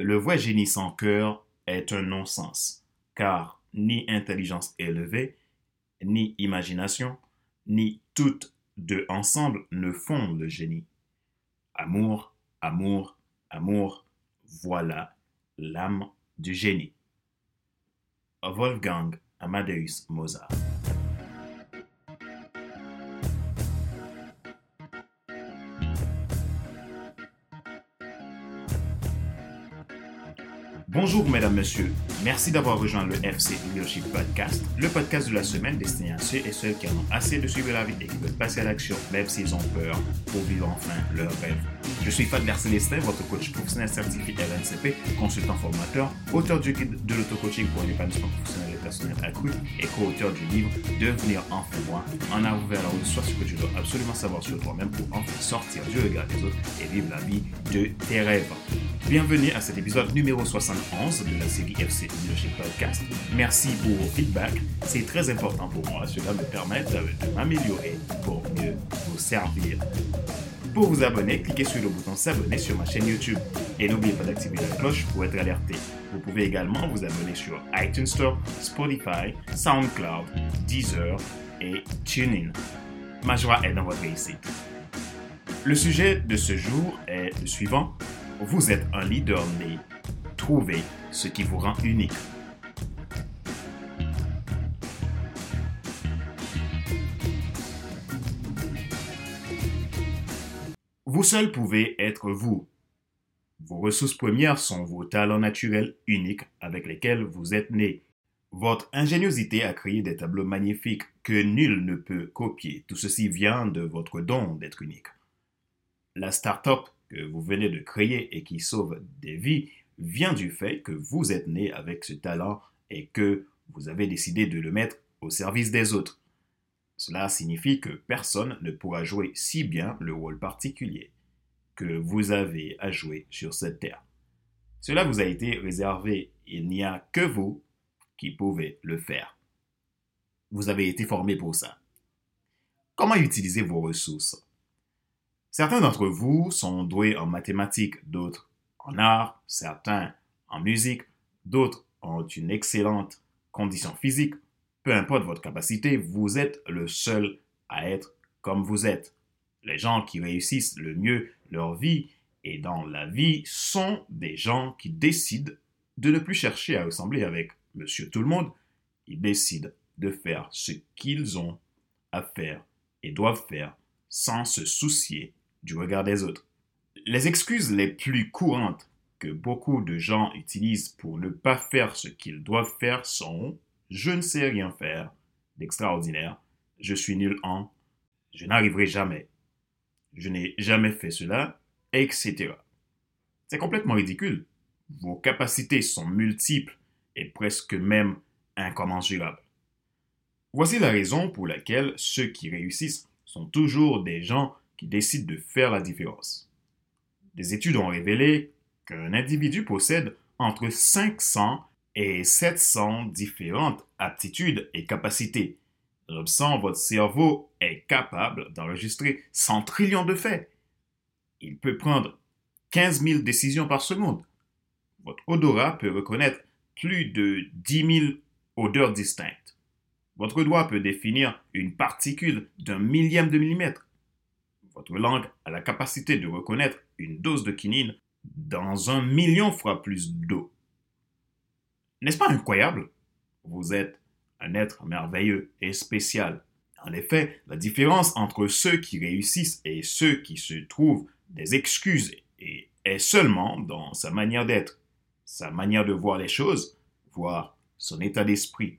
Le vrai génie sans cœur est un non-sens, car ni intelligence élevée, ni imagination, ni toutes deux ensemble ne font le génie. Amour, amour, amour, voilà l'âme du génie. Wolfgang Amadeus Mozart. Bonjour mesdames, messieurs. Merci d'avoir rejoint le FC Leadership Podcast, le podcast de la semaine destiné à ceux et celles qui en ont assez de suivre la vie et qui veulent passer à l'action, même s'ils ont peur, pour vivre enfin leur rêve. Je suis Fadler Célestin, votre coach professionnel certifié LNCP, consultant formateur, auteur du guide de l'auto-coaching pour un épanouissement professionnel et personnel accru et co-auteur du livre Devenir enfin moi, en avant vers la haute, soit ce que tu dois absolument savoir sur toi-même pour enfin sortir du regard des autres et vivre la vie de tes rêves. Bienvenue à cet épisode numéro 71 de la série FC Leadership Podcast. Merci pour vos feedbacks, c'est très important pour moi. Cela me permet de m'améliorer pour mieux vous servir. Pour vous abonner, cliquez sur le bouton s'abonner sur ma chaîne YouTube et n'oubliez pas d'activer la cloche pour être alerté. Vous pouvez également vous abonner sur iTunes Store, Spotify, SoundCloud, Deezer et TuneIn. Ma joie est dans votre réussite. Le sujet de ce jour est le suivant vous êtes un leader né. Ce qui vous rend unique. Vous seul pouvez être vous. Vos ressources premières sont vos talents naturels uniques avec lesquels vous êtes né. Votre ingéniosité a créé des tableaux magnifiques que nul ne peut copier. Tout ceci vient de votre don d'être unique. La start-up que vous venez de créer et qui sauve des vies vient du fait que vous êtes né avec ce talent et que vous avez décidé de le mettre au service des autres. Cela signifie que personne ne pourra jouer si bien le rôle particulier que vous avez à jouer sur cette terre. Cela vous a été réservé. Il n'y a que vous qui pouvez le faire. Vous avez été formé pour ça. Comment utiliser vos ressources? Certains d'entre vous sont doués en mathématiques, d'autres en art, certains en musique, d'autres ont une excellente condition physique. Peu importe votre capacité, vous êtes le seul à être comme vous êtes. Les gens qui réussissent le mieux leur vie et dans la vie sont des gens qui décident de ne plus chercher à ressembler avec Monsieur Tout le Monde. Ils décident de faire ce qu'ils ont à faire et doivent faire sans se soucier du regard des autres. Les excuses les plus courantes que beaucoup de gens utilisent pour ne pas faire ce qu'ils doivent faire sont je ne sais rien faire d'extraordinaire, je suis nul en, je n'arriverai jamais, je n'ai jamais fait cela, etc. C'est complètement ridicule. Vos capacités sont multiples et presque même incommensurables. Voici la raison pour laquelle ceux qui réussissent sont toujours des gens qui décide de faire la différence. Des études ont révélé qu'un individu possède entre 500 et 700 différentes aptitudes et capacités. L'obsent, votre cerveau est capable d'enregistrer 100 trillions de faits. Il peut prendre 15 000 décisions par seconde. Votre odorat peut reconnaître plus de 10 000 odeurs distinctes. Votre doigt peut définir une particule d'un millième de millimètre. Votre langue a la capacité de reconnaître une dose de quinine dans un million fois plus d'eau. N'est-ce pas incroyable? Vous êtes un être merveilleux et spécial. En effet, la différence entre ceux qui réussissent et ceux qui se trouvent des excuses est seulement dans sa manière d'être, sa manière de voir les choses, voire son état d'esprit.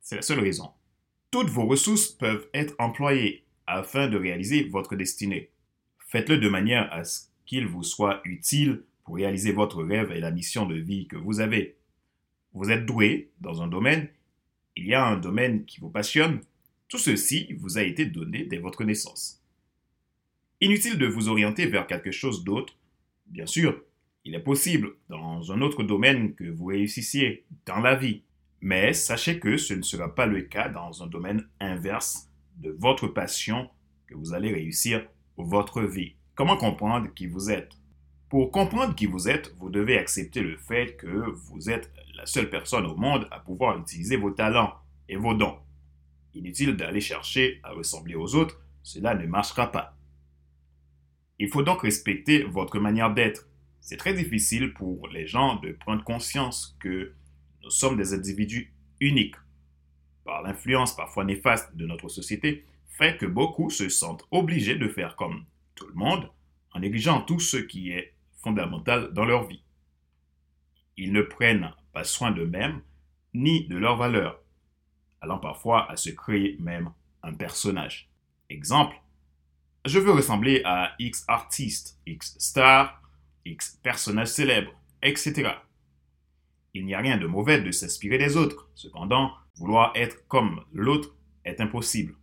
C'est la seule raison. Toutes vos ressources peuvent être employées afin de réaliser votre destinée. Faites-le de manière à ce qu'il vous soit utile pour réaliser votre rêve et la mission de vie que vous avez. Vous êtes doué dans un domaine, il y a un domaine qui vous passionne, tout ceci vous a été donné dès votre naissance. Inutile de vous orienter vers quelque chose d'autre. Bien sûr, il est possible dans un autre domaine que vous réussissiez dans la vie, mais sachez que ce ne sera pas le cas dans un domaine inverse de votre passion que vous allez réussir votre vie. Comment comprendre qui vous êtes? Pour comprendre qui vous êtes, vous devez accepter le fait que vous êtes la seule personne au monde à pouvoir utiliser vos talents et vos dons. Inutile d'aller chercher à ressembler aux autres, cela ne marchera pas. Il faut donc respecter votre manière d'être. C'est très difficile pour les gens de prendre conscience que nous sommes des individus uniques. Par l'influence parfois néfaste de notre société, fait que beaucoup se sentent obligés de faire comme tout le monde en négligeant tout ce qui est fondamental dans leur vie. Ils ne prennent pas soin d'eux-mêmes ni de leurs valeurs, allant parfois à se créer même un personnage. Exemple, je veux ressembler à X artiste, X star, X personnage célèbre, etc. Il n'y a rien de mauvais de s'inspirer des autres. Cependant, vouloir être comme l'autre est impossible.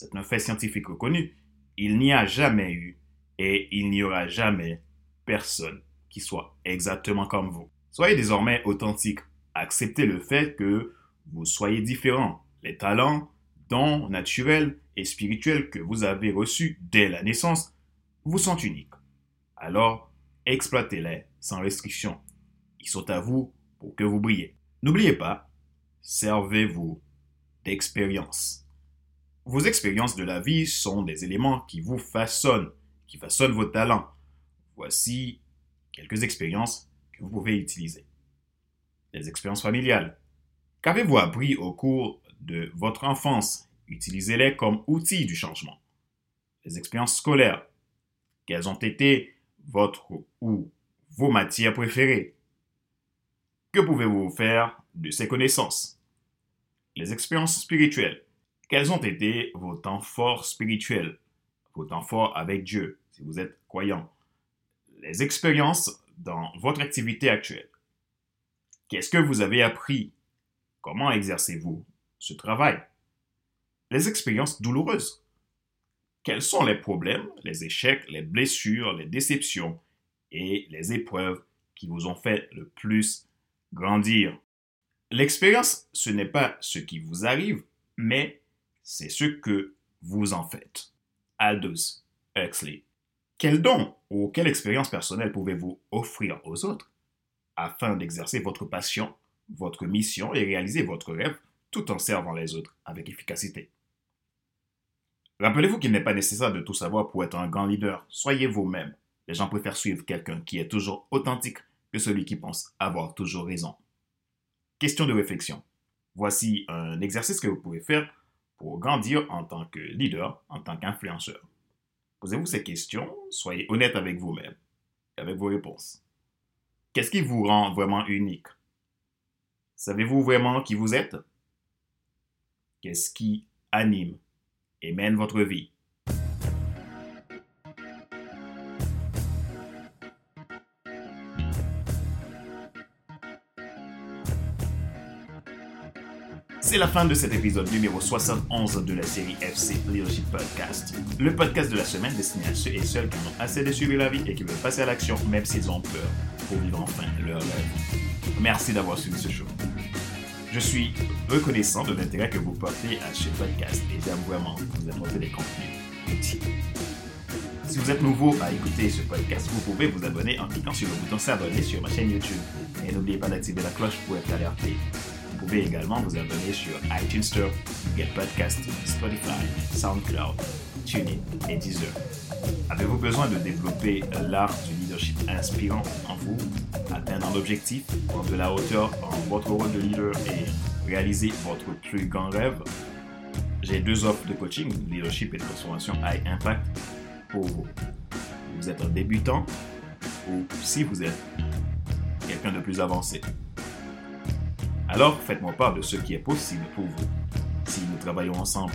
C'est un fait scientifique reconnu. Il n'y a jamais eu et il n'y aura jamais personne qui soit exactement comme vous. Soyez désormais authentique. Acceptez le fait que vous soyez différent. Les talents, dons naturels et spirituels que vous avez reçus dès la naissance vous sont uniques. Alors, exploitez-les sans restriction. Ils sont à vous pour que vous brillez. N'oubliez pas, servez-vous d'expérience. Vos expériences de la vie sont des éléments qui vous façonnent, qui façonnent vos talents. Voici quelques expériences que vous pouvez utiliser. Les expériences familiales. Qu'avez-vous appris au cours de votre enfance? Utilisez-les comme outils du changement. Les expériences scolaires. Quelles ont été votre ou vos matières préférées? Que pouvez-vous faire de ces connaissances? Les expériences spirituelles. Quels ont été vos temps forts spirituels? Vos temps forts avec Dieu, si vous êtes croyant. Les expériences dans votre activité actuelle. Qu'est-ce que vous avez appris? Comment exercez-vous ce travail? Les expériences douloureuses. Quels sont les problèmes, les échecs, les blessures, les déceptions et les épreuves qui vous ont fait le plus grandir? L'expérience, ce n'est pas ce qui vous arrive, mais c'est ce que vous en faites. Aldous Huxley. Quel don ou quelle expérience personnelle pouvez-vous offrir aux autres afin d'exercer votre passion votre mission et réaliser votre rêve tout en servant les autres avec efficacité? Rappelez-vous qu'il n'est pas nécessaire de tout savoir pour être un grand leader. Soyez vous-même. Les gens préfèrent suivre quelqu'un qui est toujours authentique que celui qui pense avoir toujours raison. Question de réflexion. Voici un exercice que vous pouvez faire pour grandir en tant que leader, en tant qu'influenceur. Posez-vous ces questions, soyez honnête avec vous-même et avec vos réponses. Qu'est-ce qui vous rend vraiment unique? Savez-vous vraiment qui vous êtes? Qu'est-ce qui anime et mène votre vie? C'est la fin de cet épisode numéro 71 de la série FC Leadership Podcast. Le podcast de la semaine destiné à ceux et celles qui ont assez de suivre la vie et qui veulent passer à l'action même s'ils ont peur pour vivre enfin leur rêve. Merci d'avoir suivi ce show. Je suis reconnaissant de l'intérêt que vous portez à ce podcast et j'aime vraiment vous apporter des contenus utiles. Si vous êtes nouveau à écouter ce podcast, vous pouvez vous abonner en cliquant sur le bouton s'abonner sur ma chaîne YouTube. Et n'oubliez pas d'activer la cloche pour être alerté. Pouvez également vous abonner sur iTunes Store, Podcast, Spotify, SoundCloud, TuneIn et Deezer. Avez-vous besoin de développer l'art du leadership inspirant en vous, atteindre un objectif, prendre de la hauteur en votre rôle de leader et réaliser votre plus grand rêve? J'ai deux offres de coaching, leadership et transformation high impact pour vous. Vous êtes un débutant ou si vous êtes quelqu'un de plus avancé. Alors, faites-moi part de ce qui est possible pour vous si nous travaillons ensemble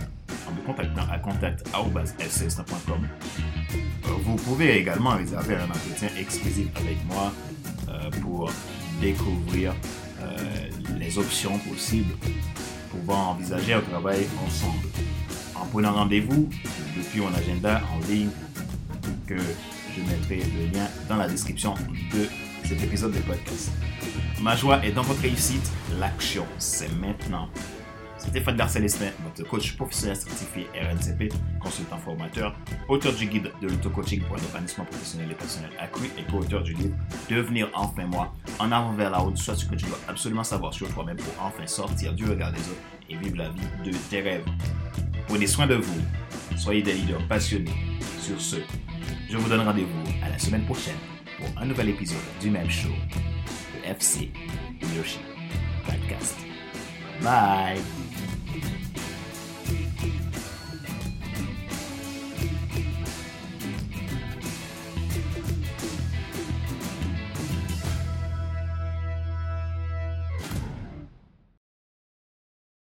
en me contactant à contact.fcs.com. Euh, vous pouvez également réserver un entretien exclusif avec moi euh, pour découvrir euh, les options possibles pouvant envisager un travail ensemble. En prenant rendez-vous depuis mon agenda en ligne que je mettrai le lien dans la description de cet épisode de podcast. Ma joie est dans votre réussite. L'action, c'est maintenant Stéphane Darcel-Estin, votre coach professionnel certifié RNCP, consultant formateur, auteur du guide de l'auto-coaching pour un épanouissement professionnel et personnel accru et co-auteur du livre Devenir enfin moi, en avant vers la haute, soit ce que tu dois absolument savoir sur toi-même pour enfin sortir du regard des autres et vivre la vie de tes rêves. Prenez soin de vous, soyez des leaders passionnés. Sur ce, je vous donne rendez-vous à la semaine prochaine pour un nouvel épisode du même show, FC Hiroshima Podcast. Bye.